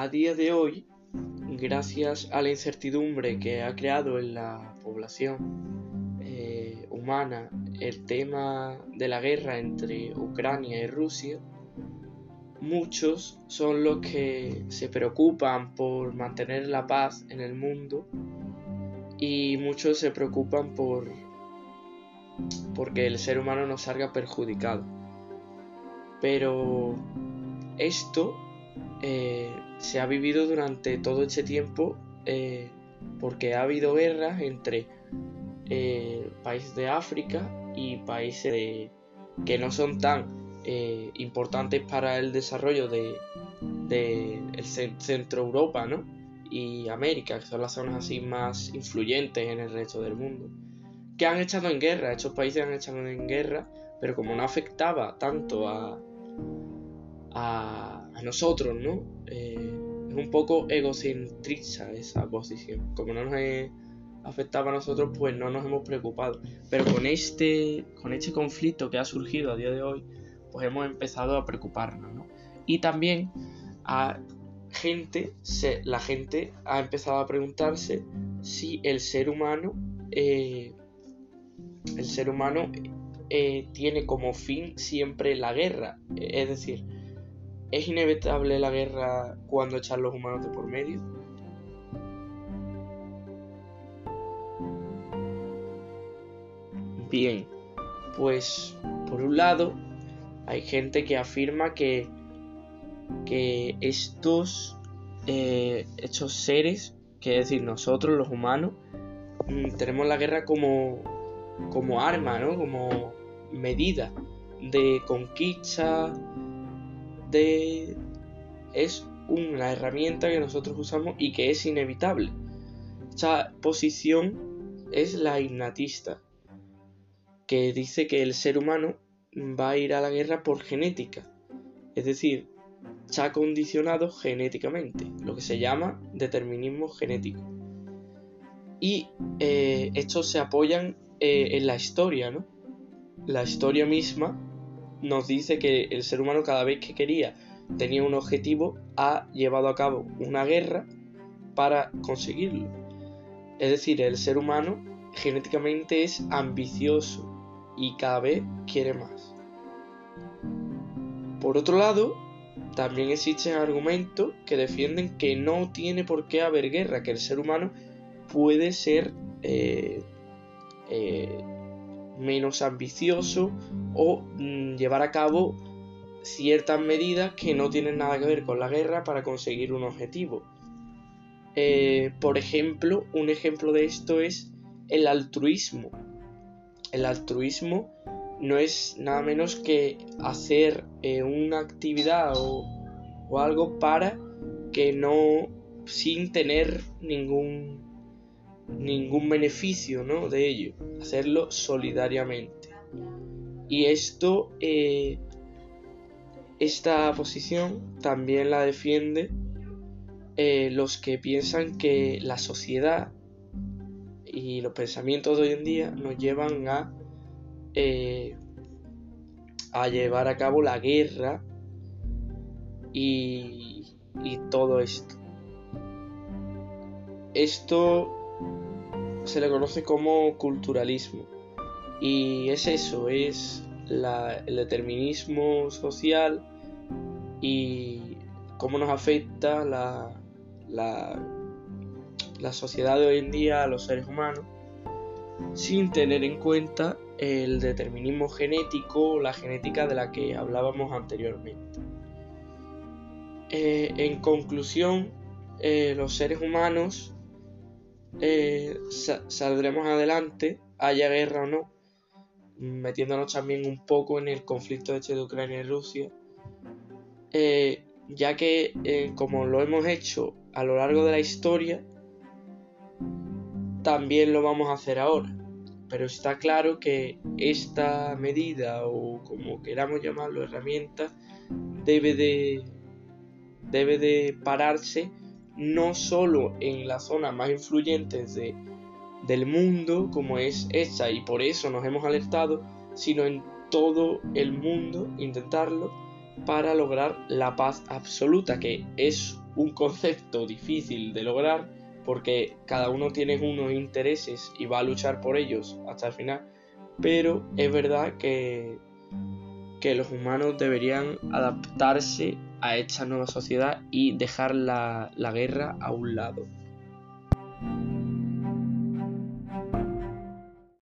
a día de hoy, gracias a la incertidumbre que ha creado en la población eh, humana el tema de la guerra entre Ucrania y Rusia, muchos son los que se preocupan por mantener la paz en el mundo y muchos se preocupan por porque el ser humano no salga perjudicado. Pero esto eh, se ha vivido durante todo este tiempo eh, porque ha habido guerras entre eh, países de África y países que no son tan importantes para el desarrollo de, centro Europa ¿no? y América, que son las zonas así más influyentes en el resto del mundo, que han echado en guerra, estos países han echado en guerra, pero como no afectaba tanto a, a, nosotros, ¿no? Eh, es un poco egocentrista esa posición. Como no nos afectaba a nosotros, pues no nos hemos preocupado. Pero con este, con este conflicto que ha surgido a día de hoy, pues hemos empezado a preocuparnos, ¿no? Y también a gente, la gente ha empezado a preguntarse si el ser humano, eh, el ser humano eh, tiene como fin siempre la guerra. Es decir, ¿Es inevitable la guerra cuando echan los humanos de por medio? Bien, pues por un lado hay gente que afirma que, que estos, eh, estos seres, que es decir, nosotros los humanos, mm, tenemos la guerra como, como arma, ¿no? Como medida de conquista, es una herramienta que nosotros usamos y que es inevitable. Esta posición es la innatista, que dice que el ser humano va a ir a la guerra por genética, es decir, está condicionado genéticamente, lo que se llama determinismo genético. Y eh, estos se apoyan eh, en la historia, ¿no? La historia misma nos dice que el ser humano cada vez que quería tenía un objetivo ha llevado a cabo una guerra para conseguirlo. Es decir, el ser humano genéticamente es ambicioso y cada vez quiere más. Por otro lado, también existen argumentos que defienden que no tiene por qué haber guerra, que el ser humano puede ser eh, eh, menos ambicioso o mm, llevar a cabo ciertas medidas que no tienen nada que ver con la guerra para conseguir un objetivo. Eh, por ejemplo, un ejemplo de esto es el altruismo. El altruismo no es nada menos que hacer eh, una actividad o, o algo para que no sin tener ningún ningún beneficio ¿no? de ello, hacerlo solidariamente. Y esto, eh, esta posición también la defiende eh, los que piensan que la sociedad y los pensamientos de hoy en día nos llevan a, eh, a llevar a cabo la guerra y, y todo esto. Esto se le conoce como culturalismo. Y es eso, es el determinismo social y cómo nos afecta la, la, la sociedad de hoy en día a los seres humanos sin tener en cuenta el determinismo genético, la genética de la que hablábamos anteriormente. Eh, en conclusión, eh, los seres humanos eh, saldremos adelante, haya guerra o no, metiéndonos también un poco en el conflicto este de Ucrania y Rusia, eh, ya que eh, como lo hemos hecho a lo largo de la historia, también lo vamos a hacer ahora. Pero está claro que esta medida, o como queramos llamarlo, herramienta, debe de, debe de pararse no solo en las zonas más influyentes de, del mundo como es esta y por eso nos hemos alertado, sino en todo el mundo intentarlo para lograr la paz absoluta, que es un concepto difícil de lograr porque cada uno tiene unos intereses y va a luchar por ellos hasta el final, pero es verdad que, que los humanos deberían adaptarse a esta nueva sociedad y dejar la, la guerra a un lado.